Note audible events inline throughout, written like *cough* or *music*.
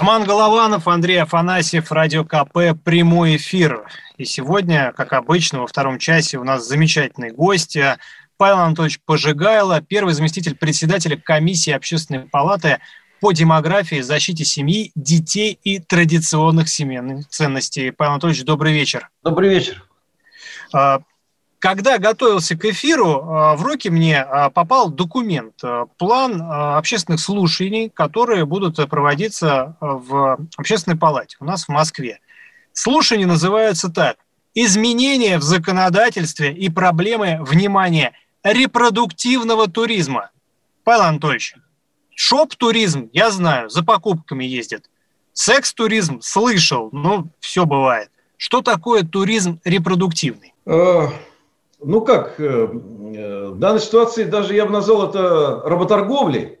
Роман Голованов, Андрей Афанасьев, Радио КП, прямой эфир. И сегодня, как обычно, во втором часе у нас замечательный гость Павел Анатольевич Пожигайло, первый заместитель председателя комиссии Общественной палаты по демографии, защите семьи, детей и традиционных семейных ценностей. Павел Анатольевич, добрый вечер. Добрый вечер. А, когда готовился к эфиру, а, в руки мне а, попал документ, план общественных слушаний, которые будут проводиться в общественной палате у нас в Москве. Слушания называются так. Изменения в законодательстве и проблемы, внимания репродуктивного туризма. Павел Анатольевич, шоп-туризм, я знаю, за покупками ездят. Секс-туризм слышал, ну, все бывает. Что такое туризм репродуктивный? Э, ну как, э, э, в данной ситуации даже я бы назвал это работорговлей,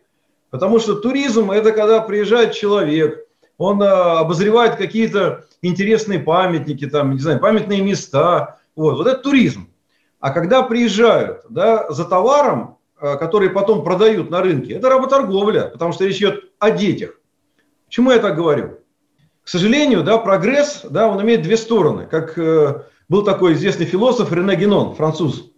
потому что туризм – это когда приезжает человек, он обозревает какие-то интересные памятники, там, не знаю, памятные места. Вот, вот это туризм. А когда приезжают да, за товаром, Э, которые потом продают на рынке, это работорговля, потому что речь идет о детях. Почему я так говорю? К сожалению, да, прогресс, да, он имеет две стороны. Как э, был такой известный философ Рене Генон, француз.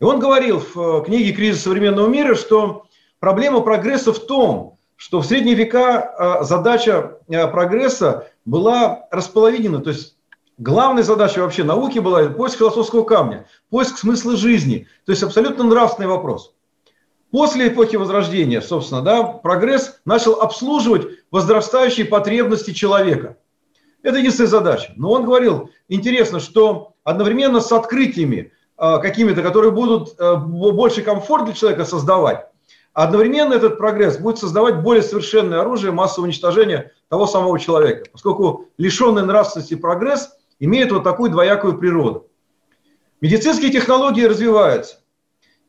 И он говорил в э, книге «Кризис современного мира», что проблема прогресса в том, что в средние века э, задача э, прогресса была располовинена, то есть Главная задача вообще науки была поиск философского камня, поиск смысла жизни, то есть абсолютно нравственный вопрос. После эпохи Возрождения, собственно, да, прогресс начал обслуживать возрастающие потребности человека. Это единственная задача. Но он говорил, интересно, что одновременно с открытиями э, какими-то, которые будут э, больше комфорт для человека создавать, одновременно этот прогресс будет создавать более совершенное оружие массового уничтожения того самого человека. Поскольку лишенный нравственности прогресс – имеют вот такую двоякую природу. Медицинские технологии развиваются.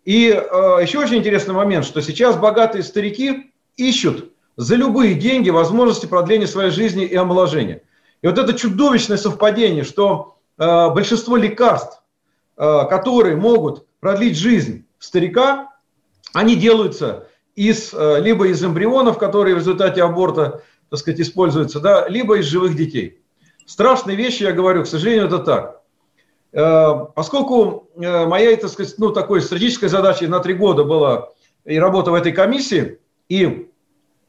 И э, еще очень интересный момент, что сейчас богатые старики ищут за любые деньги возможности продления своей жизни и омоложения. И вот это чудовищное совпадение, что э, большинство лекарств, э, которые могут продлить жизнь старика, они делаются из, э, либо из эмбрионов, которые в результате аборта, так сказать, используются, да, либо из живых детей. Страшные вещи, я говорю, к сожалению, это так. Э, поскольку э, моя, так сказать, ну, такой стратегической задачей на три года была и работа в этой комиссии, и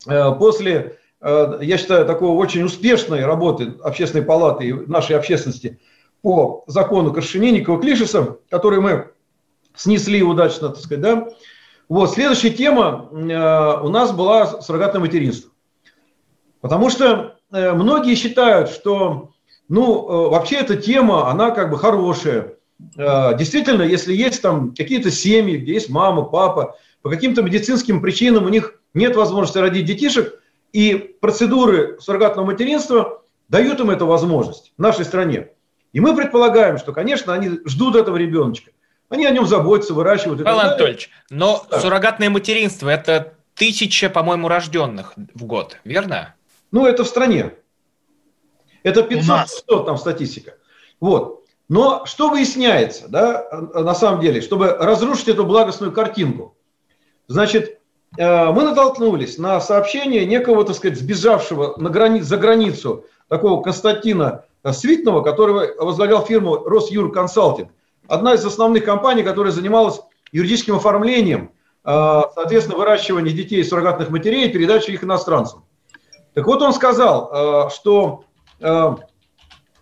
э, после, я считаю, такого очень успешной работы общественной палаты и нашей общественности по закону Коршенинникова-Клишеса, который мы снесли удачно, так сказать, да, вот, следующая тема у нас была суррогатное материнство. Потому что Э, многие считают, что ну, э, вообще эта тема, она как бы хорошая. Э, действительно, если есть там какие-то семьи, где есть мама, папа, по каким-то медицинским причинам у них нет возможности родить детишек, и процедуры суррогатного материнства дают им эту возможность в нашей стране. И мы предполагаем, что, конечно, они ждут этого ребеночка. Они о нем заботятся, выращивают. Павел Анатольевич, но да. суррогатное материнство – это тысяча, по-моему, рожденных в год, верно? Ну, это в стране. Это 500 там статистика. Вот. Но что выясняется, да, на самом деле, чтобы разрушить эту благостную картинку? Значит, мы натолкнулись на сообщение некого, так сказать, сбежавшего на грани... за границу такого Константина Свитного, который возглавлял фирму Росюр Консалтинг. Одна из основных компаний, которая занималась юридическим оформлением, э, соответственно, выращивания детей суррогатных матерей и передачей их иностранцам. Так вот он сказал, э, что... Э,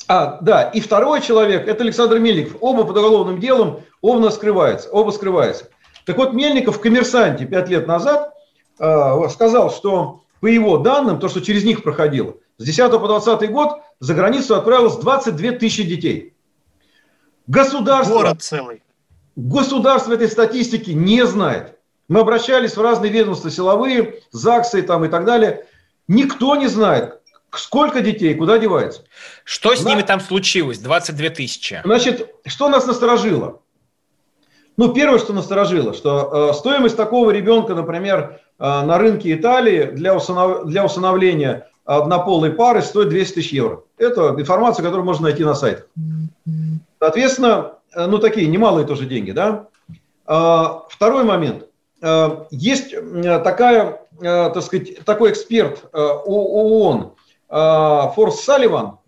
а, да, и второй человек, это Александр Мельников. Оба под уголовным делом, оба скрываются. Оба скрываются. Так вот, Мельников в «Коммерсанте» пять лет назад э, сказал, что по его данным, то, что через них проходило, с 10 по 20 год за границу отправилось 22 тысячи детей. Государство, Город целый. Государство этой статистики не знает. Мы обращались в разные ведомства силовые, ЗАГСы там и так далее. Никто не знает, сколько детей, куда девается. Что с На... ними там случилось? 22 тысячи. Значит, что нас насторожило? Ну, первое, что насторожило, что э, стоимость такого ребенка, например, э, на рынке Италии для, усынов... для усыновления однополой пары стоит 200 тысяч евро. Это информация, которую можно найти на сайтах. Соответственно, э, ну, такие немалые тоже деньги, да. Э, второй момент. Э, есть э, такая, э, так сказать, такой эксперт э, ООН э, Форс Салливан,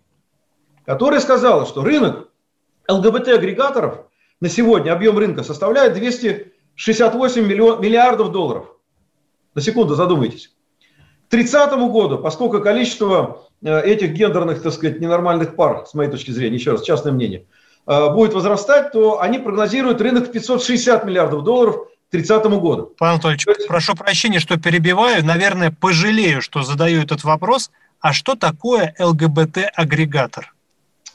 который сказал, что рынок ЛГБТ-агрегаторов – на сегодня объем рынка составляет 268 миллион, миллиардов долларов. На секунду задумайтесь. К 30 году, поскольку количество э, этих гендерных, так сказать, ненормальных пар, с моей точки зрения, еще раз, частное мнение, э, будет возрастать, то они прогнозируют рынок в 560 миллиардов долларов к 30 году. Павел Анатольевич, есть... прошу прощения, что перебиваю. Наверное, пожалею, что задаю этот вопрос. А что такое ЛГБТ-агрегатор?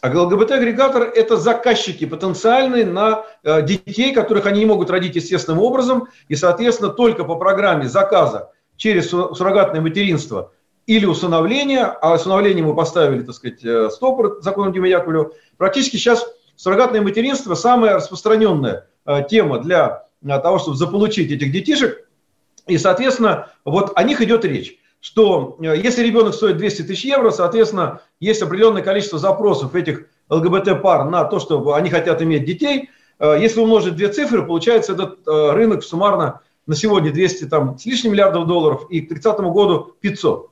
А ЛГБТ-агрегатор – это заказчики потенциальные на э, детей, которых они не могут родить естественным образом, и, соответственно, только по программе заказа через суррогатное материнство или усыновление, а усыновление мы поставили, так сказать, э, стопор законом Дима Яковлеву, практически сейчас суррогатное материнство – самая распространенная э, тема для того, чтобы заполучить этих детишек, и, соответственно, вот о них идет речь что э, если ребенок стоит 200 тысяч евро, соответственно, есть определенное количество запросов этих ЛГБТ-пар на то, что они хотят иметь детей. Э, если умножить две цифры, получается этот э, рынок суммарно на сегодня 200 там, с лишним миллиардов долларов и к 30 году 500.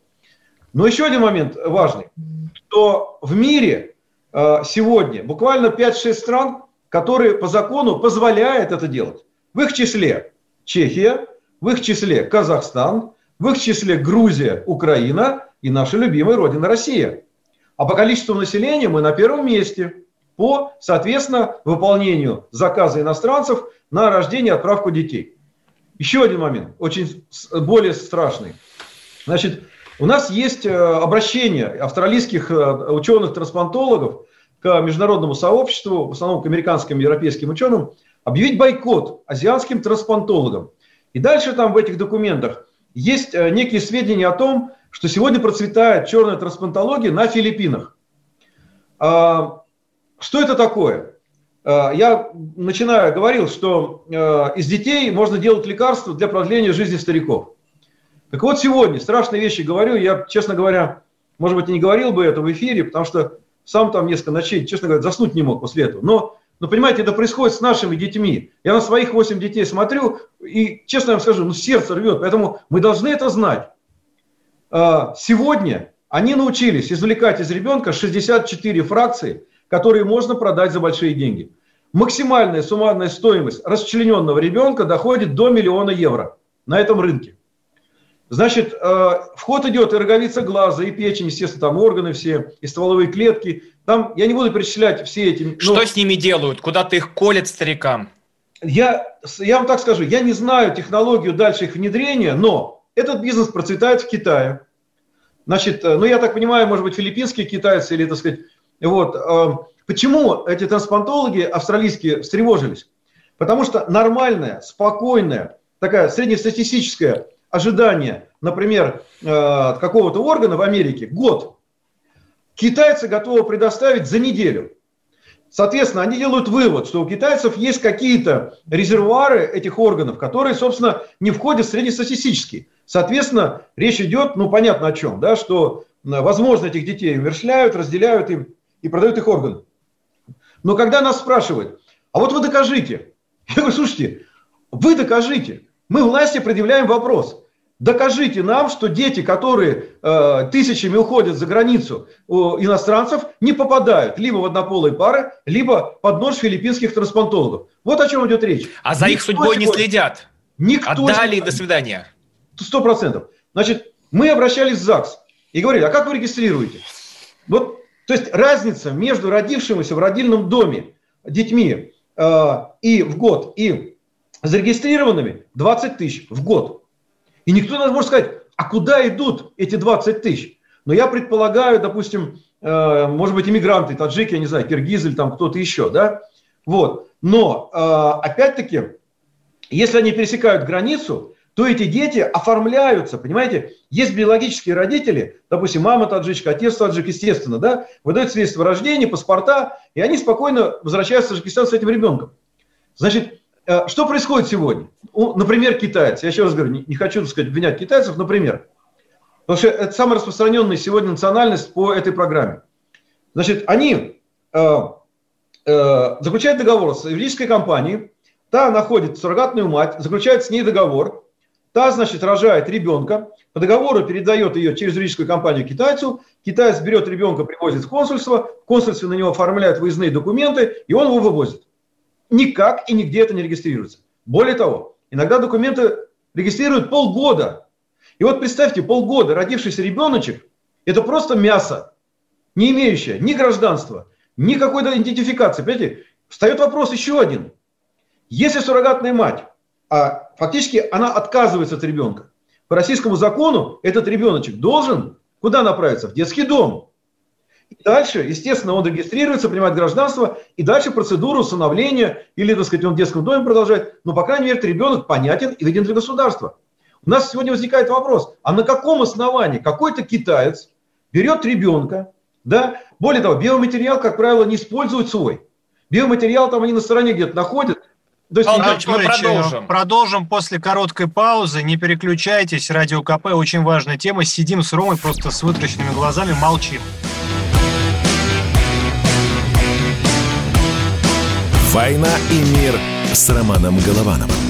Но еще один момент важный, что в мире сегодня буквально 5-6 стран, которые по закону позволяют это делать. В их числе Чехия, в их числе Казахстан, в их числе Грузия, Украина и наша любимая родина Россия. А по количеству населения мы на первом месте по, соответственно, выполнению заказа иностранцев на рождение и отправку детей. Еще один момент, очень более страшный. Значит, у нас есть э, обращение австралийских э, ученых-трансплантологов к международному сообществу, в основном к американским и европейским ученым, объявить бойкот азиатским трансплантологам. И дальше там в этих документах есть э, некие сведения о том, что сегодня процветает черная трансплантология на Филиппинах. А, что это такое? А, я начиная говорил, что э, из детей можно делать лекарства для продления жизни стариков. Так вот сегодня страшные вещи говорю, я, честно говоря, может быть, и не говорил бы это в эфире, потому что сам там несколько ночей, честно говоря, заснуть не мог после этого. Но но понимаете, это происходит с нашими детьми. Я на своих 8 детей смотрю, и честно вам скажу, ну сердце рвет. Поэтому мы должны это знать. А, сегодня они научились извлекать из ребенка 64 фракции, которые можно продать за большие деньги. Максимальная суммарная стоимость расчлененного ребенка доходит до миллиона евро на этом рынке. Значит, э, вход идет и роговица глаза, и печень, естественно, там органы все, и стволовые клетки. Там, я не буду перечислять все эти... Но... Что с ними делают? Куда ты их колят старикам? Я, я вам так скажу, я не знаю технологию дальше их внедрения, но этот бизнес процветает в Китае. Значит, э, ну я так понимаю, может быть, филиппинские китайцы или, так сказать, вот. Э, почему эти трансплантологи австралийские встревожились? Потому что нормальная, спокойная, такая среднестатистическая ожидание, например, э, какого-то органа в Америке год, китайцы готовы предоставить за неделю. Соответственно, они делают вывод, что у китайцев есть какие-то резервуары этих органов, которые, собственно, не входят в среднестатистические. Соответственно, речь идет, ну, понятно о чем, да, что, возможно, этих детей умершляют, разделяют им и продают их органы. Но когда нас спрашивают, а вот вы докажите, *laughs* я говорю, слушайте, вы докажите, мы власти предъявляем вопрос. Докажите нам, что дети, которые э, тысячами уходят за границу у иностранцев, не попадают либо в однополые пары, либо под нож филиппинских трансплантологов. Вот о чем идет речь. А за Никто их судьбой сегодня... не следят. Никто Отдали сегодня... до свидания. Сто процентов. Значит, мы обращались в ЗАГС и говорили, а как вы регистрируете? Вот, то есть разница между родившимися в родильном доме детьми э, и в год и зарегистрированными 20 тысяч в год. И никто не может сказать, а куда идут эти 20 тысяч? Но я предполагаю, допустим, э, может быть, иммигранты, таджики, я не знаю, киргизы или там кто-то еще, да? Вот. Но, э, опять-таки, если они пересекают границу, то эти дети оформляются, понимаете? Есть биологические родители, допустим, мама таджичка, отец таджик, естественно, да, выдают свидетельство о рождении, паспорта, и они спокойно возвращаются в Таджикистан с этим ребенком. Значит, что происходит сегодня? Например, китайцы. Я еще раз говорю, не хочу, так сказать, обвинять китайцев, например. Потому что это самая распространенная сегодня национальность по этой программе. Значит, они э, э, заключают договор с юридической компанией, та находит суррогатную мать, заключает с ней договор, Та, значит, рожает ребенка, по договору передает ее через юридическую компанию китайцу, китаец берет ребенка, привозит в консульство, в консульстве на него оформляют выездные документы, и он его вывозит. Никак и нигде это не регистрируется. Более того, иногда документы регистрируют полгода. И вот представьте, полгода родившийся ребеночек – это просто мясо, не имеющее ни гражданства, ни какой-то идентификации. Понимаете, встает вопрос еще один. Если суррогатная мать а фактически она отказывается от ребенка. По российскому закону этот ребеночек должен куда направиться? В детский дом. И дальше, естественно, он регистрируется, принимает гражданство, и дальше процедуру усыновления, или, так сказать, он в детском доме продолжает, но, по крайней мере, этот ребенок понятен и виден для государства. У нас сегодня возникает вопрос, а на каком основании какой-то китаец берет ребенка, да, более того, биоматериал, как правило, не использует свой. Биоматериал там они на стороне где-то находят, то есть, Анатольевич, мы продолжим. Продолжим после короткой паузы. Не переключайтесь. Радио КП очень важная тема. Сидим с Ромой просто с вытраченными глазами, молчим. «Война и мир» с Романом Головановым.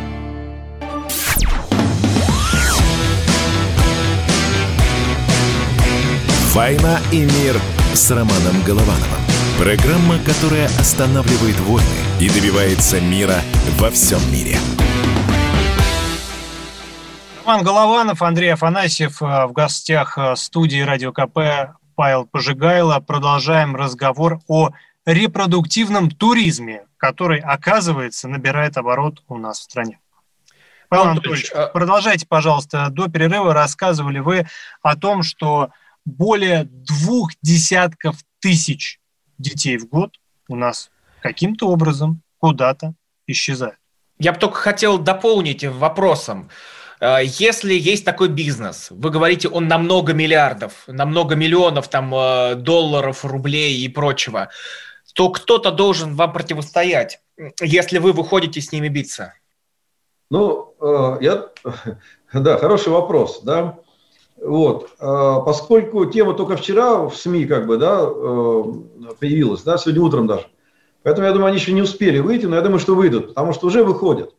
«Война и мир» с Романом Головановым. Программа, которая останавливает войны и добивается мира во всем мире. Роман Голованов, Андрей Афанасьев э, в гостях э, студии Радио КП Павел Пожигайло. Продолжаем разговор о репродуктивном туризме, который, оказывается, набирает оборот у нас в стране. Павел Анатольевич, а продолжайте, пожалуйста. До перерыва рассказывали вы о том, что более двух десятков тысяч детей в год у нас каким-то образом куда-то исчезают. Я бы только хотел дополнить вопросом. Э, если есть такой бизнес, вы говорите, он на много миллиардов, на много миллионов там, э, долларов, рублей и прочего, то кто-то должен вам противостоять, если вы выходите с ними биться? Ну, э, я... *laughs* Да, хороший вопрос, да. Вот. А, поскольку тема только вчера в СМИ как бы, да, э, появилась, да, сегодня утром даже. Поэтому, я думаю, они еще не успели выйти, но я думаю, что выйдут, потому что уже выходят.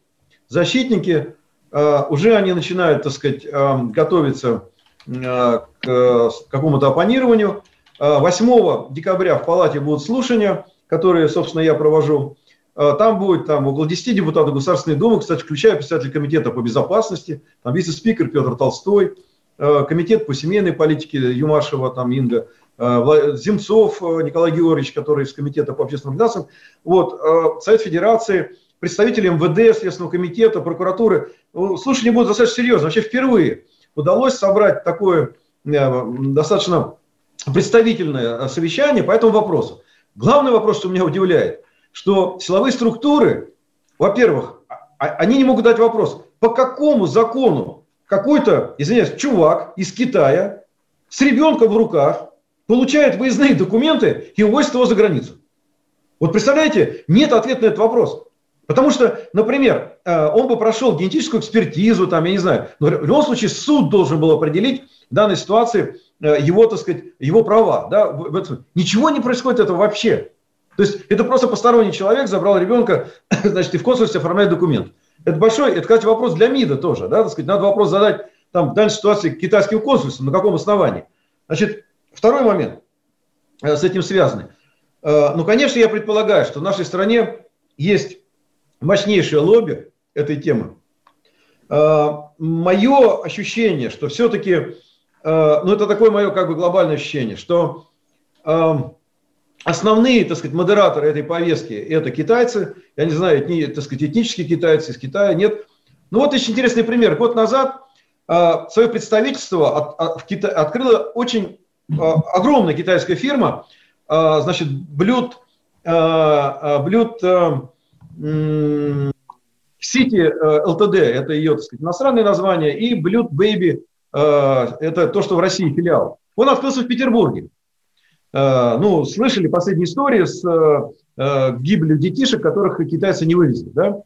Защитники, э, уже они начинают, так сказать, э, готовиться к какому-то оппонированию. 8 декабря в Палате будут слушания, которые, собственно, я провожу. Там будет там, около 10 депутатов Государственной Думы, кстати, включая председателя комитета по безопасности, там вице-спикер Петр Толстой, комитет по семейной политике Юмашева, там Инга, э, Земцов э, Николай Георгиевич, который из комитета по общественным финансам, вот, Совет Федерации, представители МВД, Следственного комитета, прокуратуры. Ну, слушание будет достаточно серьезно. Вообще впервые удалось собрать такое достаточно представительное совещание по этому вопросу. Главный вопрос, что меня удивляет, что силовые структуры, во-первых, а, а, они не могут дать вопрос, по какому закону какой-то, извиняюсь, чувак из Китая с ребенком в руках получает выездные документы и увозит его за границу. Вот представляете, нет ответа на этот вопрос. Потому что, например, э, он бы прошел генетическую экспертизу, там, я не знаю, но в любом случае суд должен был определить в данной ситуации э, его, так сказать, его права. Да? Ничего не происходит этого вообще. То есть это просто посторонний человек забрал ребенка, *coughs* значит, и в консульстве оформляет документ. Это большой, это, кстати, вопрос для МИДа тоже, да, так сказать, надо вопрос задать там в данной ситуации китайским консульствам, на каком основании. Значит, второй момент э, с этим связанный. Э, ну, конечно, я предполагаю, что в нашей стране есть мощнейшее лобби этой темы. мое ощущение, что все-таки, ну это такое мое как бы глобальное ощущение, что основные, так сказать, модераторы этой повестки – это китайцы. Я не знаю, этни, так сказать, этнические китайцы из Китая, нет. Ну вот очень интересный пример. Год назад э, свое представительство от, от, в Кита... открыла очень э, огромная китайская фирма, э, значит, Блюд, э, Блюд э, City LTD, это ее, так сказать, иностранное название, и Блюд Baby, э, это то, что в России филиал. Он открылся в Петербурге. Э, ну, слышали последние истории с э, э, гибелью детишек, которых китайцы не вывезли, да?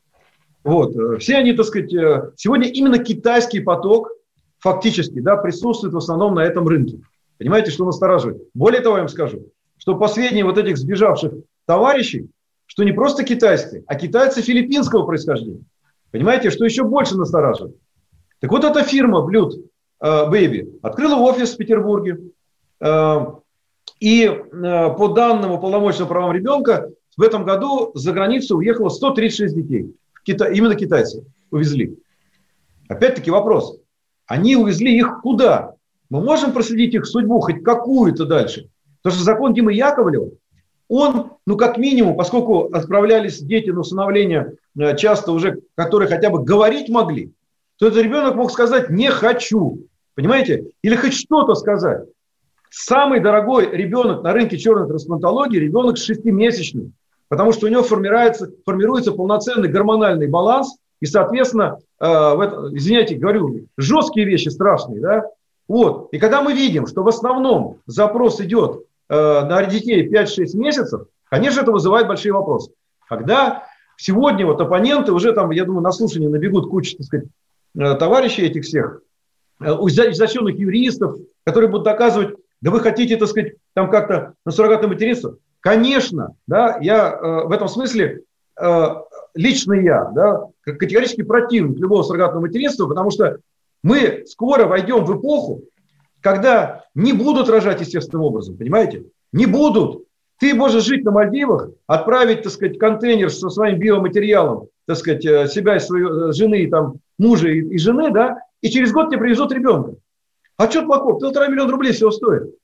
Вот. Все они, так сказать, сегодня именно китайский поток фактически да, присутствует в основном на этом рынке. Понимаете, что настораживает? Более того, я вам скажу, что последние вот этих сбежавших товарищей, что не просто китайские, а китайцы филиппинского происхождения. Понимаете, что еще больше настораживает? Так вот эта фирма Blue Baby открыла офис в Петербурге, и э, по данным уполномоченного правам ребенка, в этом году за границу уехало 136 детей. Кита... Именно китайцы увезли. Опять-таки вопрос. Они увезли их куда? Мы можем проследить их судьбу хоть какую-то дальше? Потому что закон Димы Яковлева, он, ну как минимум, поскольку отправлялись дети на усыновление э, часто уже, которые хотя бы говорить могли, то этот ребенок мог сказать «не хочу». Понимаете? Или хоть что-то сказать. Самый дорогой ребенок на рынке черной трансплантологии – ребенок шестимесячный, потому что у него формируется, формируется полноценный гормональный баланс, и, соответственно, э, в это, извиняйте, говорю, жесткие вещи страшные, да, вот. И когда мы видим, что в основном запрос идет э, на детей 5-6 месяцев, конечно, это вызывает большие вопросы. Когда сегодня вот оппоненты уже там, я думаю, на слушании набегут куча, так сказать, э, товарищей этих всех, э, изощренных юристов, которые будут доказывать, да вы хотите, так сказать, там как-то на суррогатное материнство? Конечно, да, я э, в этом смысле э, лично я, да, категорически противник любого суррогатного материнства, потому что мы скоро войдем в эпоху, когда не будут рожать естественным образом, понимаете? Не будут. Ты можешь жить на Мальдивах, отправить, так сказать, контейнер со своим биоматериалом, так сказать, э, себя и своей э, жены, там, мужа и, и жены, да, и через год тебе привезут ребенка. А что плохого? Полтора миллиона рублей всего стоит.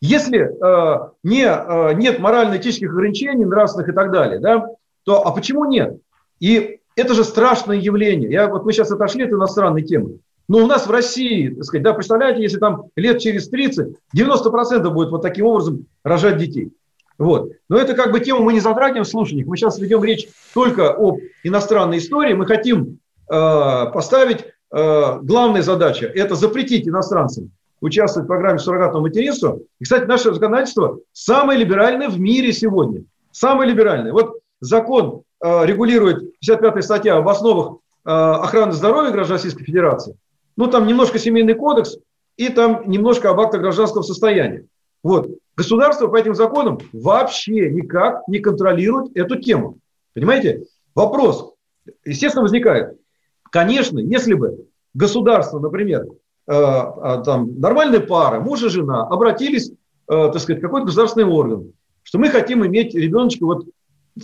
Если э, не, э, нет морально-этических ограничений, нравственных и так далее, да, то а почему нет? И это же страшное явление. Я, вот мы сейчас отошли от иностранной темы. Но у нас в России, так сказать, да, представляете, если там лет через 30, 90% будет вот таким образом рожать детей. Вот. Но это как бы тему мы не затрагиваем в слушаниях. Мы сейчас ведем речь только об иностранной истории. Мы хотим э, поставить главная задача – это запретить иностранцам участвовать в программе суррогатного материнства. И, кстати, наше законодательство самое либеральное в мире сегодня. Самое либеральное. Вот закон э, регулирует, 55-я статья об основах э, охраны здоровья граждан Российской Федерации. Ну, там немножко семейный кодекс и там немножко об актах гражданского состояния. Вот. Государство по этим законам вообще никак не контролирует эту тему. Понимаете? Вопрос, естественно, возникает. Конечно, если бы государство, например, э, а, там, нормальные пары, муж и жена, обратились, э, так сказать, в какой-то государственный орган, что мы хотим иметь ребеночка, вот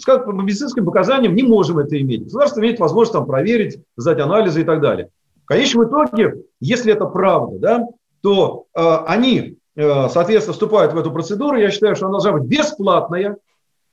по медицинским показаниям не можем это иметь. Государство имеет возможность там проверить, сдать анализы и так далее. В конечном итоге, если это правда, да, то э, они, э, соответственно, вступают в эту процедуру. Я считаю, что она должна быть бесплатная,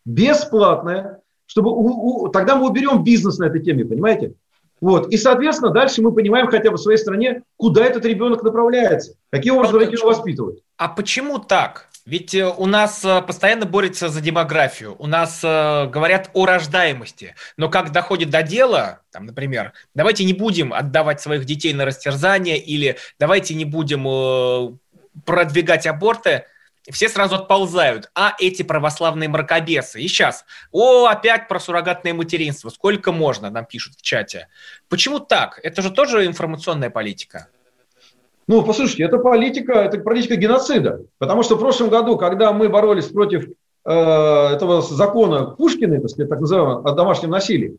бесплатная, чтобы у, у, тогда мы уберем бизнес на этой теме, понимаете? Вот. И, соответственно, дальше мы понимаем хотя бы в своей стране, куда этот ребенок направляется, какие образом родители воспитывают. А почему так? Ведь э, у нас э, постоянно борется за демографию, у нас э, говорят о рождаемости, но как доходит до дела, там, например, давайте не будем отдавать своих детей на растерзание или давайте не будем продвигать аборты, все сразу отползают. А эти православные мракобесы? И сейчас, о, опять про суррогатное материнство. Сколько можно, нам пишут в чате. Почему так? Это же тоже информационная политика. Ну, послушайте, это политика, это политика геноцида. Потому что в прошлом году, когда мы боролись против э, этого закона Пушкина, так, сказать, так называемого, о домашнем насилии,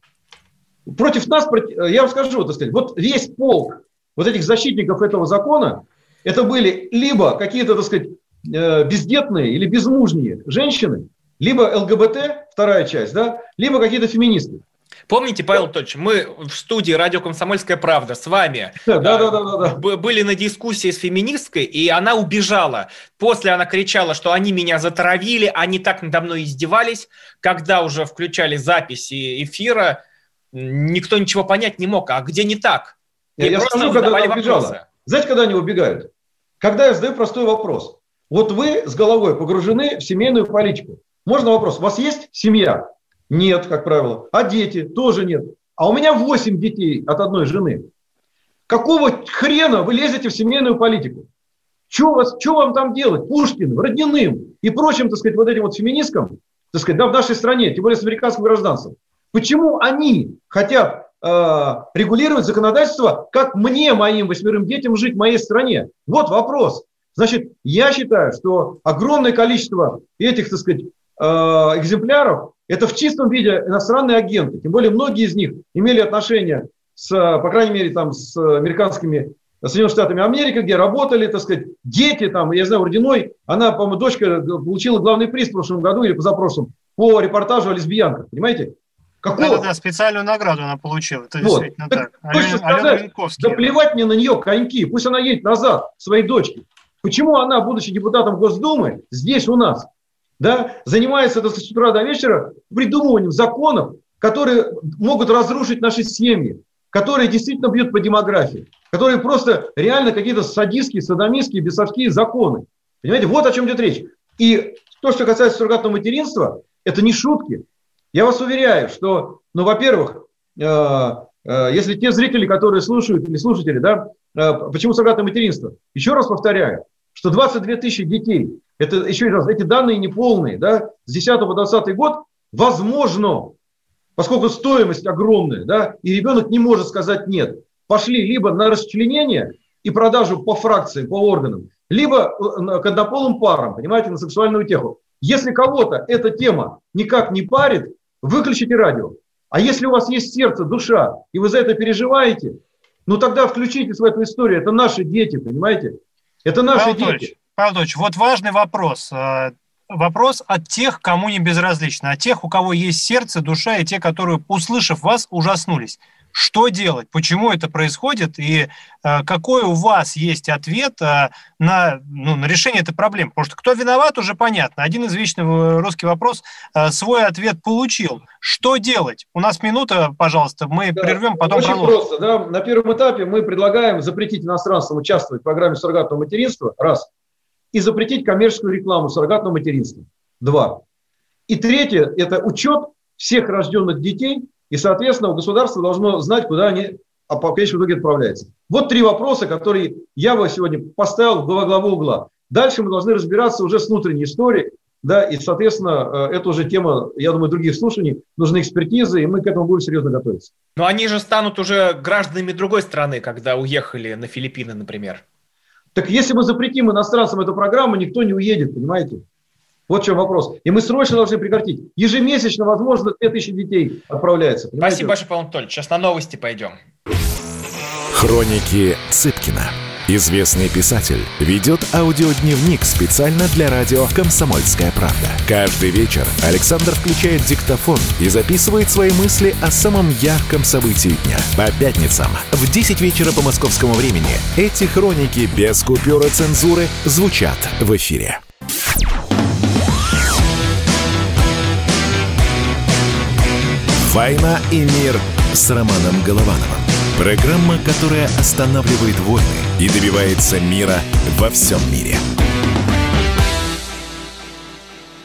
против нас, я вам скажу, так сказать, вот весь полк вот этих защитников этого закона, это были либо какие-то, так сказать, Э, бездетные или безмужние женщины, либо ЛГБТ, вторая часть, да, либо какие-то феминисты. Помните, Павел Анатольевич, мы в студии «Радио Комсомольская правда» с вами да, да, да, да, да. были на дискуссии с феминисткой, и она убежала. После она кричала, что они меня затравили, они так надо мной издевались. Когда уже включали записи эфира, никто ничего понять не мог. А где не так? И я скажу, когда она убежала. Вопросы. Знаете, когда они убегают? Когда я задаю простой вопрос. Вот вы с головой погружены в семейную политику. Можно вопрос? У вас есть семья? Нет, как правило. А дети? Тоже нет. А у меня 8 детей от одной жены. Какого хрена вы лезете в семейную политику? Что, вас, что вам там делать? Пушкин, Родниным и прочим, так сказать, вот этим вот феминисткам, так сказать, да, в нашей стране, тем более с американским гражданством. Почему они хотят э, регулировать законодательство, как мне, моим восьмерым детям жить в моей стране? Вот вопрос. Значит, я считаю, что огромное количество этих, так сказать, э, экземпляров это в чистом виде иностранные агенты. Тем более многие из них имели отношения с, по крайней мере, там, с американскими Соединенными Штатами Америки, где работали, так сказать, дети, там, я знаю, Родиной, она, по-моему, дочка получила главный приз в прошлом году или позапрошлом по репортажу о лесбиянках, понимаете? Какого? Да, да, да, специальную награду она получила, это вот. действительно так. так. Точно сказать, да плевать мне на нее, коньки, пусть она едет назад своей дочке. Почему она, будучи депутатом Госдумы, здесь у нас? да, занимается так, с утра до вечера придумыванием законов, которые могут разрушить наши семьи, которые действительно бьют по демографии, которые просто реально какие-то садистские, садомистские, бесовские законы. Понимаете, вот о чем идет речь. И то, что касается суррогатного материнства, это не шутки. Я вас уверяю, что, ну, во-первых, э, э, если те зрители, которые слушают, или слушатели, да, почему суррогатное материнство? Еще раз повторяю, что 22 тысячи детей это еще раз, эти данные неполные, да, с 10 по 20 год, возможно, поскольку стоимость огромная, да, и ребенок не может сказать нет, пошли либо на расчленение и продажу по фракции, по органам, либо э, к однополым парам, понимаете, на сексуальную теху. Если кого-то эта тема никак не парит, выключите радио. А если у вас есть сердце, душа, и вы за это переживаете, ну тогда включитесь в эту историю. Это наши дети, понимаете? Это наши Павел дети. Павлович, вот важный вопрос. Э, вопрос от тех, кому не безразлично, от тех, у кого есть сердце, душа, и те, которые, услышав вас, ужаснулись. Что делать? Почему это происходит? И э, какой у вас есть ответ э, на, ну, на решение этой проблемы? Потому что кто виноват, уже понятно. Один извечный русский вопрос э, свой ответ получил. Что делать? У нас минута, пожалуйста, мы да, прервем, потом Очень продолжим. просто. Да? На первом этапе мы предлагаем запретить иностранцам участвовать в программе суррогатного материнства. Раз и запретить коммерческую рекламу суррогатного материнства. Два. И третье – это учет всех рожденных детей, и, соответственно, государство должно знать, куда они а по конечному итоге отправляются. Вот три вопроса, которые я бы сегодня поставил в главу угла. Дальше мы должны разбираться уже с внутренней историей, да, и, соответственно, э, это уже тема, я думаю, других слушаний, нужны экспертизы, и мы к этому будем серьезно готовиться. Но они же станут уже гражданами другой страны, когда уехали на Филиппины, например. Так если мы запретим иностранцам эту программу, никто не уедет, понимаете? Вот в чем вопрос. И мы срочно должны прекратить. Ежемесячно, возможно, 2000 детей отправляется. Понимаете? Спасибо большое, Павел Анатольевич. Сейчас на новости пойдем. Хроники Цыпкина. Известный писатель ведет аудиодневник специально для радио «Комсомольская правда». Каждый вечер Александр включает диктофон и записывает свои мысли о самом ярком событии дня. По пятницам в 10 вечера по московскому времени эти хроники без купюра цензуры звучат в эфире. «Война и мир» с Романом Головановым. Программа, которая останавливает войны и добивается мира во всем мире.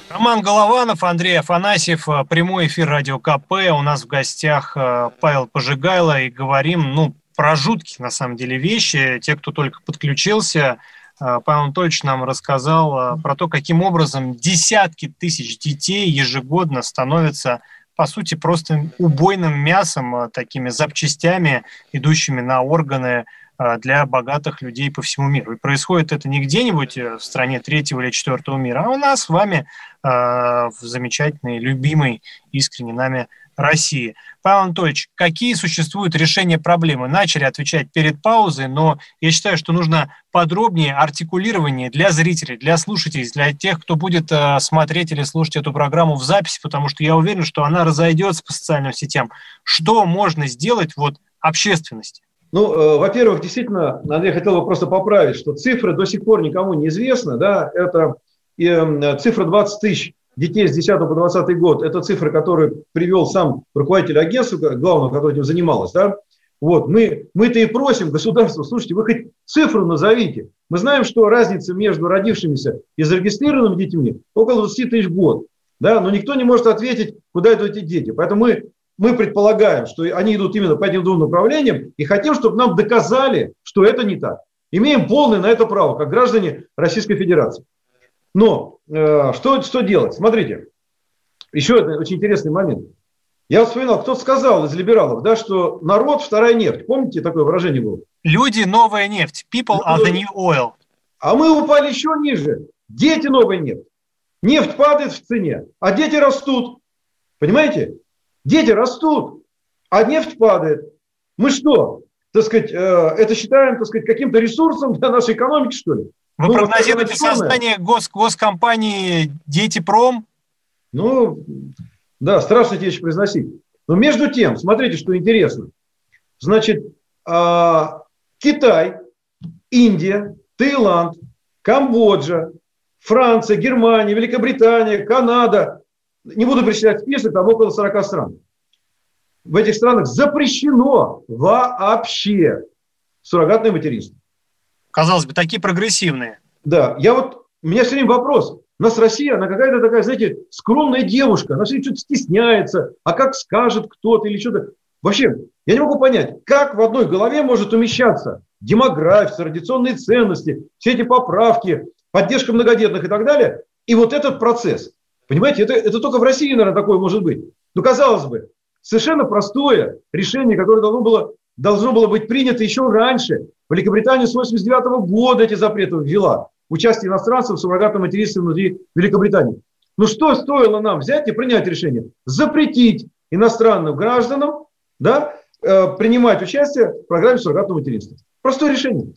Роман Голованов, Андрей Афанасьев, э, прямой эфир Радио КП. У нас в гостях э, Павел Пожигайло и говорим, ну, про жуткие, на самом деле, вещи. Те, кто только подключился, э, Павел Анатольевич нам рассказал про то, каким образом десятки тысяч детей ежегодно становятся по сути, просто убойным мясом, э, такими запчастями, идущими на органы э, для богатых людей по всему миру. И происходит это не где-нибудь в стране третьего или четвертого мира, а у нас с вами в замечательной, любимой, искренне нами России. Павел Анатольевич, какие существуют решения проблемы? Начали отвечать перед паузой, но я считаю, что нужно подробнее артикулирование для зрителей, для слушателей, для тех, кто будет э, смотреть или слушать эту программу в записи, потому что я уверен, что она разойдется по социальным сетям. Что можно сделать вот общественности? Ну, э, во-первых, действительно, Андрей хотел бы просто поправить, что цифры до сих пор никому не известны, да, это э, цифра 20 тысяч детей с 10 по 20 год, это цифры, которые привел сам руководитель агентства, главного, который этим занималась, да, вот, мы, мы-то и просим государство, слушайте, вы хоть цифру назовите. Мы знаем, что разница между родившимися и зарегистрированными детьми около 20 тысяч год. Да? Но никто не может ответить, куда идут эти дети. Поэтому мы, мы предполагаем, что они идут именно по этим двум направлениям и хотим, чтобы нам доказали, что это не так. Имеем полное на это право, как граждане Российской Федерации. Но что, что делать? Смотрите, еще один очень интересный момент. Я вспоминал, кто сказал из либералов, да, что народ – вторая нефть. Помните, такое выражение было? Люди – новая нефть. People are the new oil. А мы упали еще ниже. Дети – новая нефть. Нефть падает в цене, а дети растут. Понимаете? Дети растут, а нефть падает. Мы что, так сказать, э, это считаем, так сказать, каким-то ресурсом для нашей экономики, что ли? Вы ну, прогнозируете создание гос госкомпании «Детипром»? Ну, да, страшно тебе еще произносить. Но между тем, смотрите, что интересно. Значит, а, Китай, Индия, Таиланд, Камбоджа, Франция, Германия, Великобритания, Канада, не буду перечислять список, там около 40 стран. В этих странах запрещено вообще суррогатное материнство. Казалось бы, такие прогрессивные. Да, я вот, у меня все время вопрос. У нас Россия, она какая-то такая, знаете, скромная девушка, она все что-то стесняется, а как скажет кто-то или что-то. Вообще, я не могу понять, как в одной голове может умещаться демография, традиционные ценности, все эти поправки, поддержка многодетных и так далее, и вот этот процесс. Понимаете, это, это только в России, наверное, такое может быть. Ну, казалось бы, совершенно простое решение, которое должно было, должно было быть принято еще раньше, Великобритания с 1989 года эти запреты ввела. Участие иностранцев в суррогатном материнстве внутри Великобритании. Ну что стоило нам взять и принять решение? Запретить иностранным гражданам да, э, принимать участие в программе суррогатного материнства. Простое решение.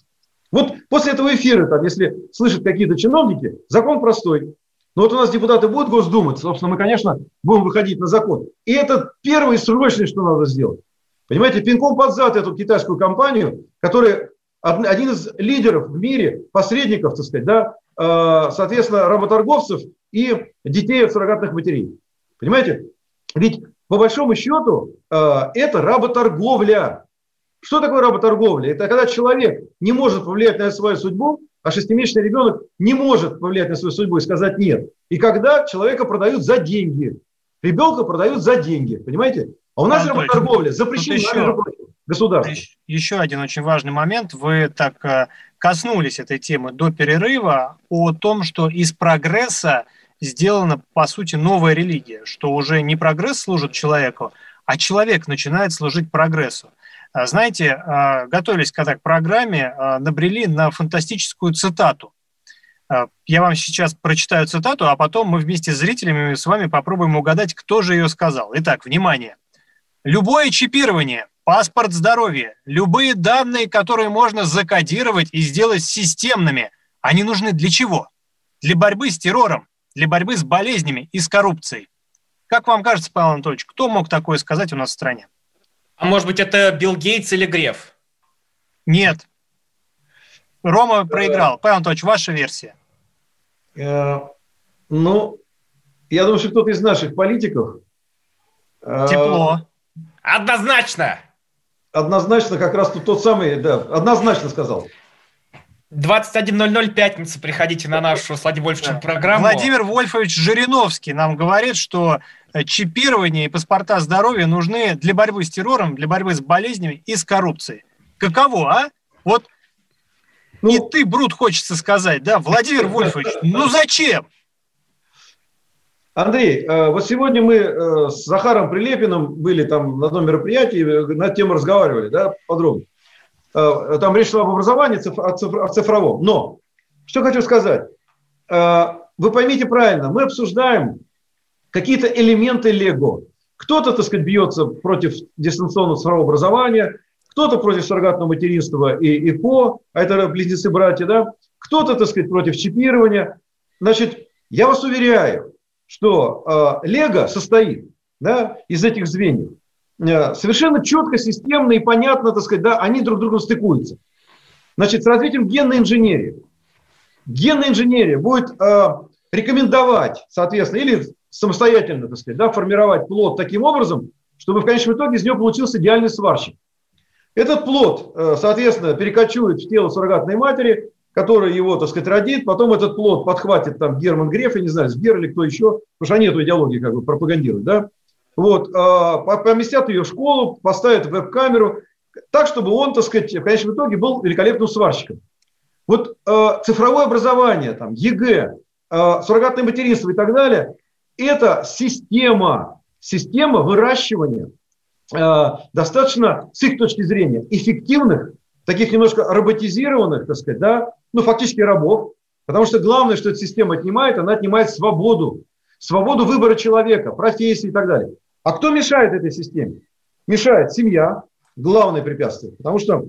Вот после этого эфира, там, если слышат какие-то чиновники, закон простой. Но вот у нас депутаты будут Госдумать, собственно, мы, конечно, будем выходить на закон. И это первое срочное, что надо сделать. Понимаете, пинком под зад эту китайскую компанию, которая один из лидеров в мире, посредников, так сказать, да, э, соответственно, работорговцев и детей от суррогатных матерей. Понимаете? Ведь по большому счету э, это работорговля. Что такое работорговля? Это когда человек не может повлиять на свою судьбу, а шестимесячный ребенок не может повлиять на свою судьбу и сказать нет. И когда человека продают за деньги. Ребенка продают за деньги. Понимаете? А у нас Анатолий, работорговля запрещена, еще, государством. Еще один очень важный момент. Вы так э, коснулись этой темы до перерыва о том, что из прогресса сделана, по сути, новая религия, что уже не прогресс служит человеку, а человек начинает служить прогрессу. А, знаете, э, готовились когда к программе, э, набрели на фантастическую цитату. Я вам сейчас прочитаю цитату, а потом мы вместе с зрителями с вами попробуем угадать, кто же ее сказал. Итак, внимание. Любое чипирование – паспорт здоровья, любые данные, которые можно закодировать и сделать системными, они нужны для чего? Для борьбы с террором, для борьбы с болезнями и с коррупцией. Как вам кажется, Павел Анатольевич, кто мог такое сказать у нас в стране? А может быть, это Билл Гейтс или Греф? Нет. Рома проиграл. Павел Анатольевич, ваша версия. Э, ну, я думаю, что кто-то из наших политиков. Э, Тепло. Однозначно однозначно как раз тут тот самый, да, однозначно сказал. 21.00 пятница, приходите на нашу с Владимиром Вольфовичем программу. Владимир Вольфович Жириновский нам говорит, что э, чипирование и паспорта здоровья нужны для борьбы с террором, для борьбы с болезнями и с коррупцией. Каково, а? Вот ну, и ты, Брут, хочется сказать, да, Владимир Вольфович, ну зачем? Андрей, э, вот сегодня мы э, с Захаром Прилепиным были там на одном мероприятии, на тему разговаривали, да, подробно. э, там речь шла об образовании, о цифровом. Но, что хочу сказать. Вы поймите правильно, мы обсуждаем какие-то элементы Лего. Кто-то, так сказать, бьется против дистанционного цифрового образования, кто-то против суррогатного материнства и ИКО, а это близнецы-братья, да, кто-то, так сказать, против чипирования. Значит, я вас уверяю, что э, Лего состоит да, из этих звеньев. Э, совершенно четко, системно и понятно, так сказать, да, они друг с другом стыкуются. Значит, с развитием генной инженерии. Генная инженерия будет э, рекомендовать, соответственно, или самостоятельно, так сказать, да, формировать плод таким образом, чтобы в конечном итоге из него получился идеальный сварщик. Этот плод, э, соответственно, перекочует в тело суррогатной матери, которая его, так сказать, родит, потом этот плод подхватит там Герман Греф, я не знаю, Сбер или кто еще, потому что они эту идеологию как бы пропагандируют, да, вот, э, поместят ее в школу, поставят веб-камеру, так, чтобы он, так сказать, в конечном итоге был великолепным сварщиком. Вот э, цифровое образование, там, ЕГЭ, суррогатное материнство и так далее – это система, система выращивания достаточно, с их точки зрения, эффективных, таких немножко роботизированных, так сказать, да, ну, фактически рабов, потому что главное, что эта система отнимает, она отнимает свободу, свободу выбора человека, профессии и так далее. А кто мешает этой системе? Мешает семья, главное препятствие, потому что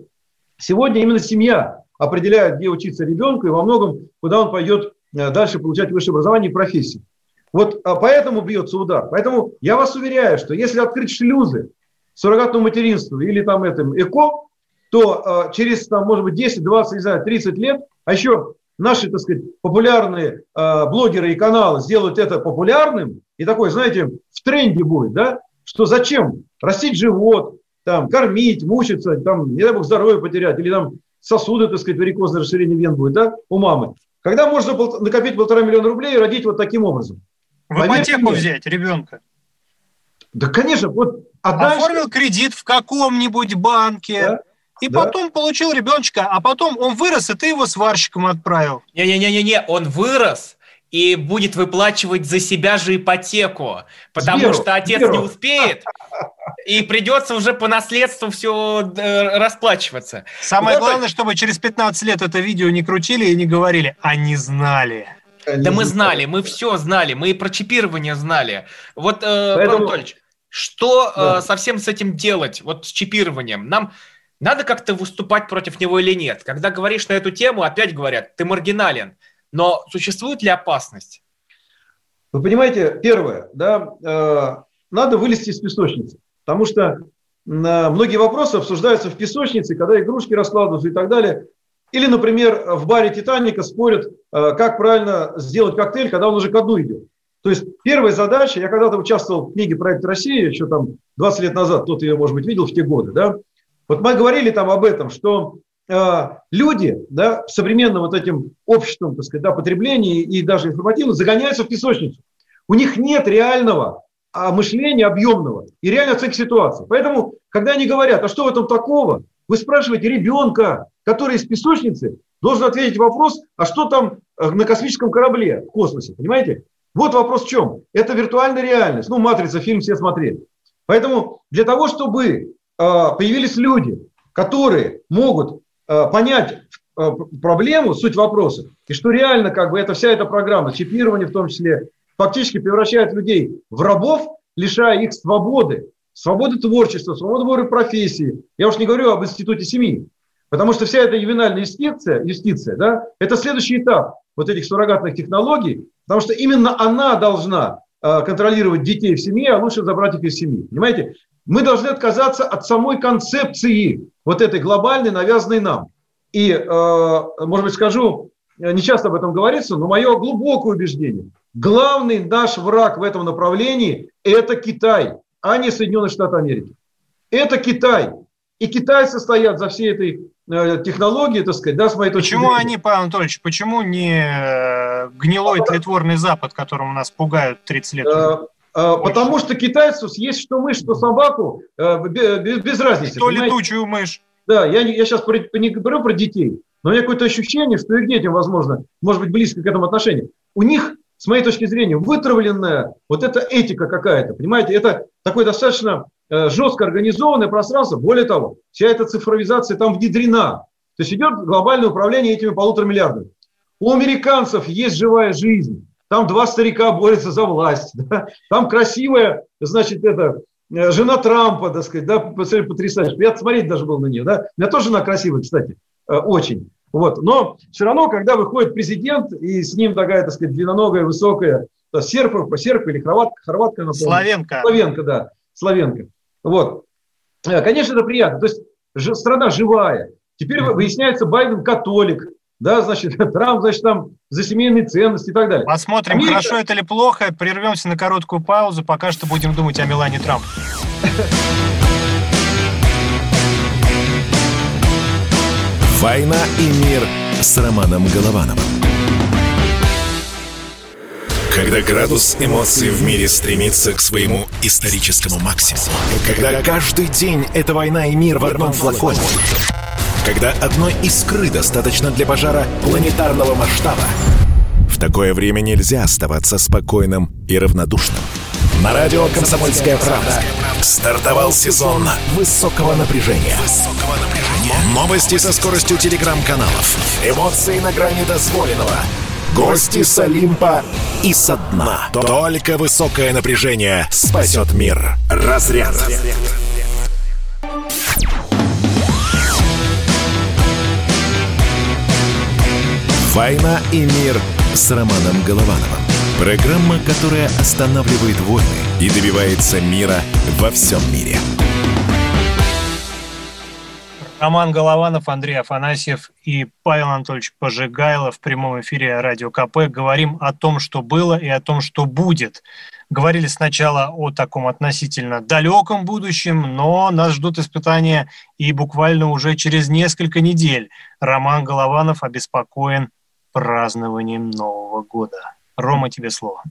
сегодня именно семья определяет, где учиться ребенку и во многом, куда он пойдет э, дальше получать высшее образование и профессию. Вот а, поэтому бьется удар. Поэтому я вас уверяю, что если открыть шлюзы суррогатному материнству или там этим ЭКО, то а, через, там, может быть, 10, 20, не знаю, 30 лет, а еще наши, так сказать, популярные э, блогеры и каналы сделают это популярным, и такой, знаете, в тренде будет, да, что зачем растить живот, там, кормить, мучиться, там, не дай бог здоровье потерять, или там сосуды, так сказать, варикозное расширение вен будет, да, у мамы. Когда можно накопить полтора миллиона рублей и родить вот таким образом. В ипотеку взять ребенка. Да, конечно. Вот, а Оформил дальше... кредит в каком-нибудь банке. Да? И да. потом получил ребеночка, а потом он вырос, и ты его сварщиком отправил. Не-не-не-не, он вырос и будет выплачивать за себя же ипотеку, потому Сберу, что отец Сберу. не успеет, и придется уже по наследству все э, расплачиваться. Самое вот главное, это... чтобы через 15 лет это видео не крутили и не говорили, они знали. Да мы знали, мы все знали, мы и про чипирование знали. Вот, э, Поэтому... Анатольевич, что э, да. совсем с этим делать, вот с чипированием? Нам надо как-то выступать против него или нет? Когда говоришь на эту тему, опять говорят, ты маргинален. Но существует ли опасность? Вы понимаете, первое, да, э, надо вылезти из песочницы, потому что э, многие вопросы обсуждаются в песочнице, когда игрушки раскладываются и так далее. Или, например, в баре «Титаника» спорят, э, как правильно сделать коктейль, когда он уже ко дну идет. То есть первая задача, я когда-то участвовал в книге «Проект Россия», еще там 20 лет назад, кто-то ее, может быть, видел в те годы, да, вот мы говорили там об этом, что э, люди, да, современным вот этим обществом, так сказать, да, потребления и даже информативно загоняются в песочницу. У них нет реального а, мышления объемного и реальной оценки ситуации. Поэтому, когда они говорят, а что в этом такого, вы спрашиваете ребенка, который из песочницы должен ответить вопрос, а что там э, на космическом корабле в космосе, понимаете? Вот вопрос в чем. Это виртуальная реальность. Ну, «Матрица», фильм все смотрели. Поэтому для того, чтобы появились люди, которые могут э, понять проблему, суть вопроса, и что реально как бы эта вся эта программа, чипирование в том числе, фактически превращает людей в рабов, лишая их свободы, свободы творчества, свободы выбора профессии. Я уж не говорю об институте семьи. Потому что вся эта ювенальная юстиция, юстиция да, это следующий этап вот этих суррогатных технологий, потому что именно она должна э, контролировать детей в семье, а лучше забрать их из семьи. Понимаете? Мы должны отказаться от самой концепции вот этой глобальной, навязанной нам. И, э, может быть, скажу, не часто об этом говорится, но мое глубокое убеждение. Главный наш враг в этом направлении – это Китай, а не Соединенные Штаты Америки. Это Китай. И китайцы стоят за всей этой Э, технологии, так сказать, да, с моей точки Почему они, Павел Анатольевич, почему не э, гнилой тлетворный Запад, которым нас пугают 30 лет? А, потому что китайцу съесть что мышь, что собаку без, без разницы. Что летучую мышь. Да, я, я сейчас про, не говорю про детей, но у меня какое-то ощущение, что и к детям, возможно, может быть близко к этому отношению. У них, с моей точки зрения, вытравленная вот эта этика какая-то, понимаете, это такой достаточно э, жестко организованное пространство. Более того, вся эта цифровизация там внедрена. То есть идет глобальное управление этими полутора миллиардами. У американцев есть живая жизнь. Там два старика борются за власть. *laughs* Да? Там красивая, значит, это, э, жена Трампа, так сказать, да, потрясающая. Я смотреть даже был на нее. Да? У меня тоже жена красивая, кстати, э, очень. Вот. Но все равно, когда выходит президент, и с ним такая, так сказать, длинноногая, высокая, то серпа, серпа или хорватка, хорватка, напомню. Славенка. Славенка, да, славенка. Вот. Э, конечно, это приятно. То есть страна живая. Теперь выясняется, Байден католик, да, значит, *laughs* Трамп, значит, там за семейные ценности и так далее. Посмотрим, Америка... хорошо это или плохо. Прервемся на короткую паузу. Пока что будем думать о Милане Трамп. *laughs* «Война и мир» с Романом Головановым. Когда градус эмоций в мире стремится к своему историческому максимуму. Когда каждый день – это война и мир в одном флаконе. Когда одной искры достаточно для пожара планетарного масштаба. В такое время нельзя оставаться спокойным и равнодушным. На радио «Комсомольская правда» стартовал сезон высокого напряжения. Новости со скоростью телеграм-каналов. Эмоции на грани дозволенного. Гости с Олимпа и со дна. Только высокое напряжение спасет мир. Разряд. «Война и мир» с Романом Головановым. Программа, которая останавливает войны и добивается мира во всем мире. Роман Голованов, Андрей Афанасьев и Павел Анатольевич Пожигайлов в прямом эфире Радио КП. Говорим о том, что было и о том, что будет. Говорили сначала о таком относительно далеком будущем, но нас ждут испытания и буквально уже через несколько недель. Роман Голованов обеспокоен празднованием Нового года. Рома, тебе слово.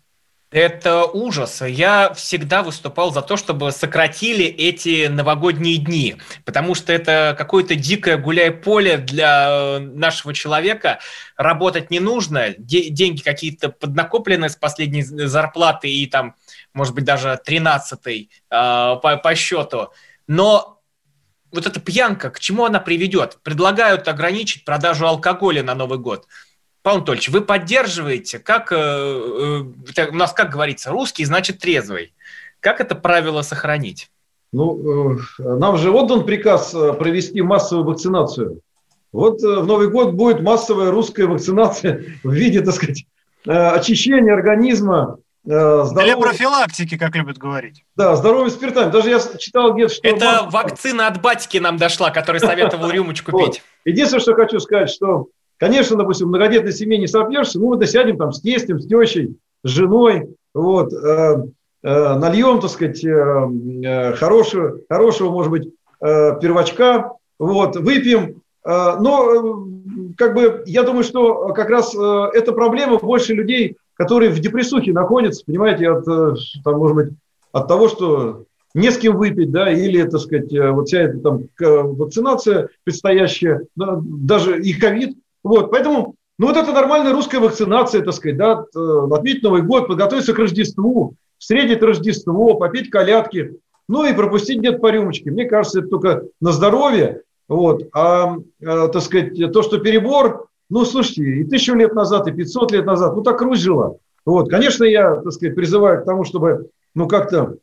Это ужас. Я всегда выступал за то, чтобы сократили эти новогодние дни, потому что это какое-то дикое гуляй-поле для э, нашего человека. Работать не нужно, деньги какие-то поднакоплены с последней зарплаты и там, может быть, даже 13-й э, по, по счету. Но вот эта пьянка, к чему она приведет? Предлагают ограничить продажу алкоголя на Новый год – Павел Анатольевич, вы поддерживаете, как э, э, у нас, как говорится, русский значит трезвый. Как это правило сохранить? Ну, э, нам же отдан приказ провести массовую вакцинацию. Вот в Новый год будет массовая русская вакцинация *laughs* в виде, так сказать, очищения организма, здоровья. Для профилактики, как любят говорить. Да, здоровье спиртами. Даже я читал где-то, что... Это мас... вакцина от батьки нам дошла, который советовал *laughs* рюмочку пить. Единственное, что хочу сказать, что Конечно, допустим, многодетной семье не сопьешься, ну, вот сядем там с тестем, с тещей, с женой, вот, э, э, нальем, так сказать, э, э, хорошего, хорошего, может быть, э, первачка, вот, выпьем. Э, но, э, как бы, я думаю, что как раз э, эта проблема больше людей, которые в депрессухе находятся, понимаете, от, э, там, может быть, от того, что не с кем выпить, да, или, так сказать, э, вот вся эта там вакцинация предстоящая, да, даже и ковид – вот, поэтому, ну вот это нормальная русская вакцинация, так сказать, да, э, отметить Новый год, подготовиться к Рождеству, встретить Рождество, попить колядки, ну и пропустить где-то по рюмочке. Мне кажется, это только на здоровье. Вот. А, а, так сказать, то, что перебор, ну, слушайте, и тысячу лет назад, и 500 лет назад, ну, так Русь. Вот. Конечно, я, так сказать, призываю к тому, чтобы, ну, как-то,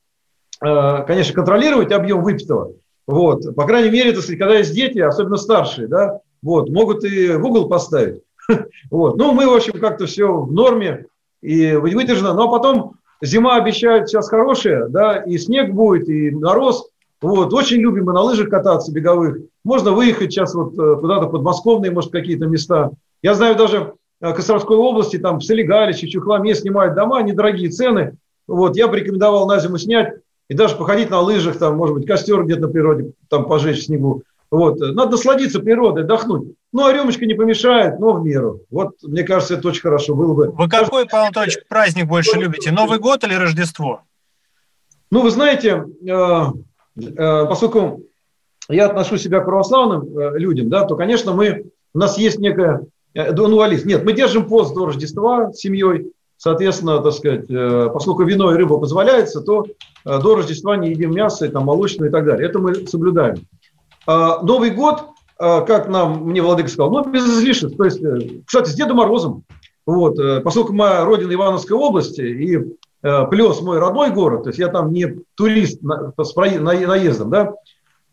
э, конечно, контролировать объем выпитого. Вот. По крайней мере, так сказать, когда есть дети, особенно старшие, да, вот, могут и в угол поставить. *laughs* Вот. Ну, мы, в общем, как-то все в норме и выдержано. Но потом зима обещает сейчас хорошая, да, и снег будет, и мороз. Вот. Очень любим мы на лыжах кататься беговых. Можно выехать сейчас вот э, куда-то подмосковные, может, какие-то места. Я знаю даже э, Костромской области, там в Солигалище, Чухломе снимают дома, недорогие цены. Вот. Я бы рекомендовал на зиму снять и даже походить на лыжах, там, может быть, костер где-то на природе, там пожечь в снегу. Вот. Надо насладиться природой, отдохнуть. Ну, а рюмочка не помешает, но в меру. Вот, мне кажется, это очень хорошо было бы. Вы какой, Павел Анатольевич, праздник больше любите? Новый год или Рождество? Ну, вы знаете, э, э, поскольку я отношу себя к православным э, людям, да, то, конечно, мы, у нас есть некая дуалист. Нет, мы держим пост до Рождества с семьей, Соответственно, так сказать, э, поскольку вино и рыба позволяется, то э, до Рождества не едим мясо, там, молочное и так далее. Это мы соблюдаем. А, Новый год, как нам, мне Владыка сказал, ну, без излишеств. То есть, кстати, с Дедом Морозом. Вот, поскольку моя родина Ивановская область, и плюс мой родной город, то есть я там не турист с наездом, да,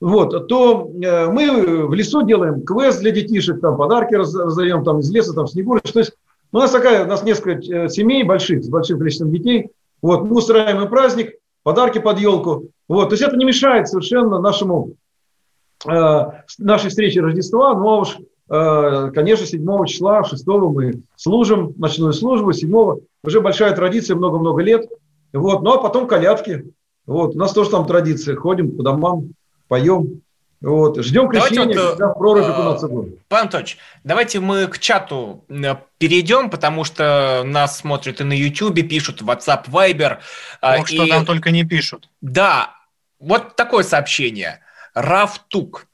вот, то мы в лесу делаем квест для детишек, там подарки раздаем там из леса, там снегурочки. То есть у нас такая, у нас несколько э, семей больших, с большим количеством детей. Вот, мы устраиваем праздник, подарки под елку. Вот, то есть это не мешает совершенно нашему, э, нашей встрече Рождества. Ну, а уж, э, конечно, 7 числа, 6 мы служим ночную службу, 7 уже большая традиция, много-много лет. Вот, ну, а потом колядки. Вот, у нас тоже там традиция, ходим по домам, поем. Вот. Ждем крещения, вот, когда в прорубь окунаться будем. Пан Анатольевич, давайте мы к чату э, перейдем, потому что нас смотрят и на YouTube, пишут WhatsApp, Viber. А, Ох, и... что там только не пишут. Да, вот такое сообщение. Рафтук.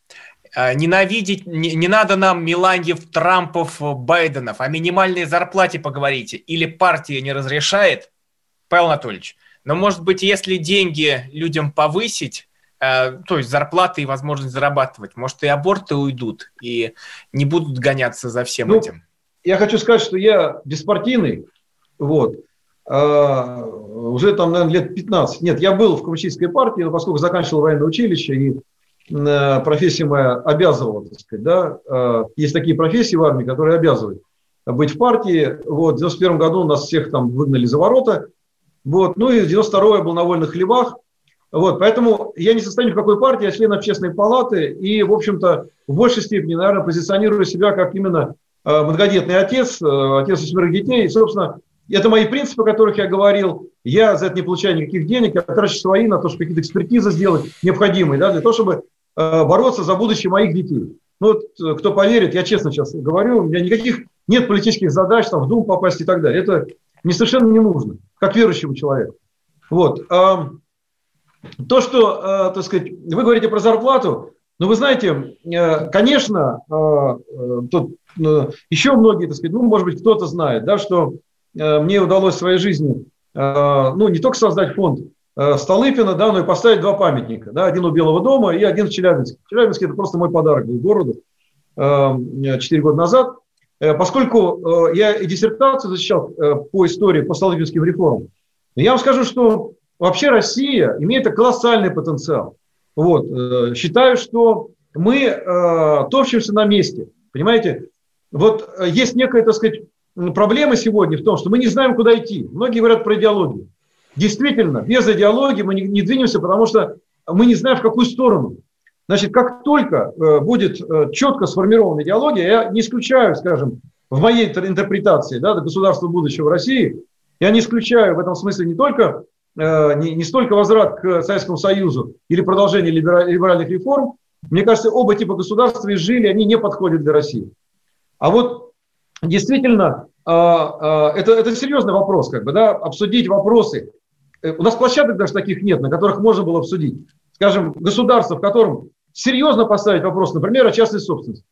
А, ненавидеть, не, не надо нам Миланьев, Трампов, Байденов. О минимальной зарплате поговорите. Или партия не разрешает? Павел Анатольевич, но может быть, если деньги людям повысить, Э, то есть зарплаты и возможность зарабатывать. Может, и аборты уйдут, и не будут гоняться за всем ну, этим. Я хочу сказать, что я беспартийный, вот, а, уже там, наверное, лет 15. Нет, я был в коммунистической партии, но поскольку заканчивал военное училище, и профессия моя обязывала, так сказать, да, э, есть такие профессии в армии, которые обязывают быть в партии. Вот, в 91 году нас всех там выгнали за ворота, вот, ну и в 92 я был на вольных хлебах, вот, поэтому я не состою в какой партии, я член общественной палаты и, в общем-то, в большей степени, наверное, позиционирую себя как именно э, многодетный отец, э, отец семерых детей. И, собственно, это мои принципы, о которых я говорил. Я за это не получаю никаких денег, я трачу свои на то, чтобы какие-то экспертизы сделать необходимые, да, для того, чтобы э, бороться за будущее моих детей. Ну вот, э, кто поверит, я честно сейчас говорю, у меня никаких нет политических задач, там, в Дум попасть и так далее. Это мне совершенно не нужно, как верующему человеку. Вот. То, что, э, так сказать, вы говорите про зарплату, но вы знаете, э, конечно, э, тут еще многие, так сказать, ну, может быть, кто-то знает, да, что мне удалось в своей жизни, ну, не только создать фонд Столыпина, да, но и поставить два памятника, да, один у Белого дома и один в Челябинске. Челябинск – это просто мой подарок был городу 4 года назад. Поскольку я и диссертацию защищал по истории, по Столыпинским реформам, я вам скажу, что Вообще Россия имеет колоссальный потенциал. Вот. Э, считаю, что мы э, топчемся на месте. Понимаете? Вот э, есть некая, так сказать, проблема сегодня в том, что мы не знаем, куда идти. Многие говорят про идеологию. Действительно, без идеологии мы не, не двинемся, потому что мы не знаем, в какую сторону. Значит, как только э, будет э, четко сформирована идеология, я не исключаю, скажем, в моей интерпретации да, государства будущего России, я не исключаю в этом смысле не только Э, не, не столько возврат к Советскому Союзу или продолжение либеральных реформ, мне кажется, оба типа государства изжили, они не подходят для России. А вот действительно, а, а, это, это серьезный вопрос, как бы, да, обсудить вопросы. Э, у нас площадок даже таких нет, на которых можно было обсудить. Скажем, государство, в котором серьезно поставить вопрос, например, о частной собственности.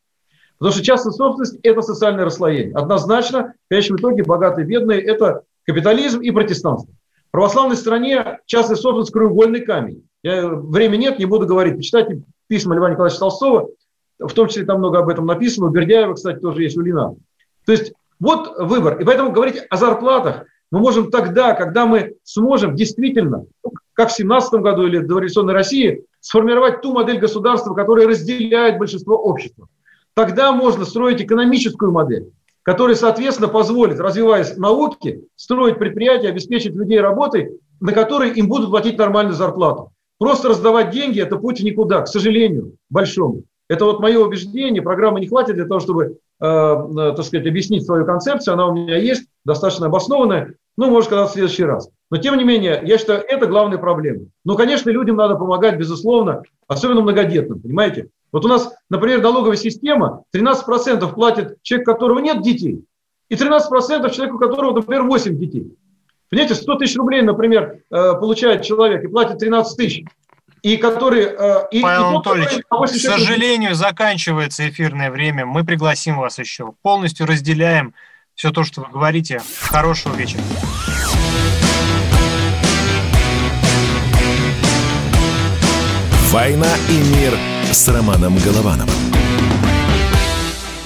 Потому что частная собственность – это социальное расслоение. Однозначно, в конечном итоге, богатые и бедные – это капитализм и протестанство православной стране частная собственность – краеугольный камень. Я, времени нет, не буду говорить. Почитайте письма Льва Николаевича Толстого, в том числе там много об этом написано. У Бердяева, кстати, тоже есть у Лина. То есть вот выбор. И поэтому говорить о зарплатах мы можем тогда, когда мы сможем действительно, как в 17 году или до революционной России, сформировать ту модель государства, которая разделяет большинство общества. Тогда можно строить экономическую модель который, соответственно, позволит, развиваясь науки, строить предприятия, обеспечить людей работой, на которые им будут платить нормальную зарплату. Просто раздавать деньги – это путь никуда, к сожалению, большому. Это вот мое убеждение, программы не хватит для того, чтобы, так сказать, объяснить свою концепцию, она у меня есть, достаточно обоснованная, ну, может, когда в следующий раз. Но, тем не менее, я считаю, это главная проблема. Ну, конечно, людям надо помогать, безусловно, особенно многодетным, понимаете? Вот у нас, например, налоговая система 13% платит человек, у которого нет детей, и 13% человеку, у которого, например, 8 детей. Понимаете, 100 тысяч рублей, например, э, получает человек и платит 13 тысяч и которые... Э, и, Павел и Анатольевич, тот, к сожалению, заканчивается эфирное время. Мы пригласим вас еще. Полностью разделяем все то, что вы говорите. Хорошего вечера. «Война и мир» с Романом Головановым.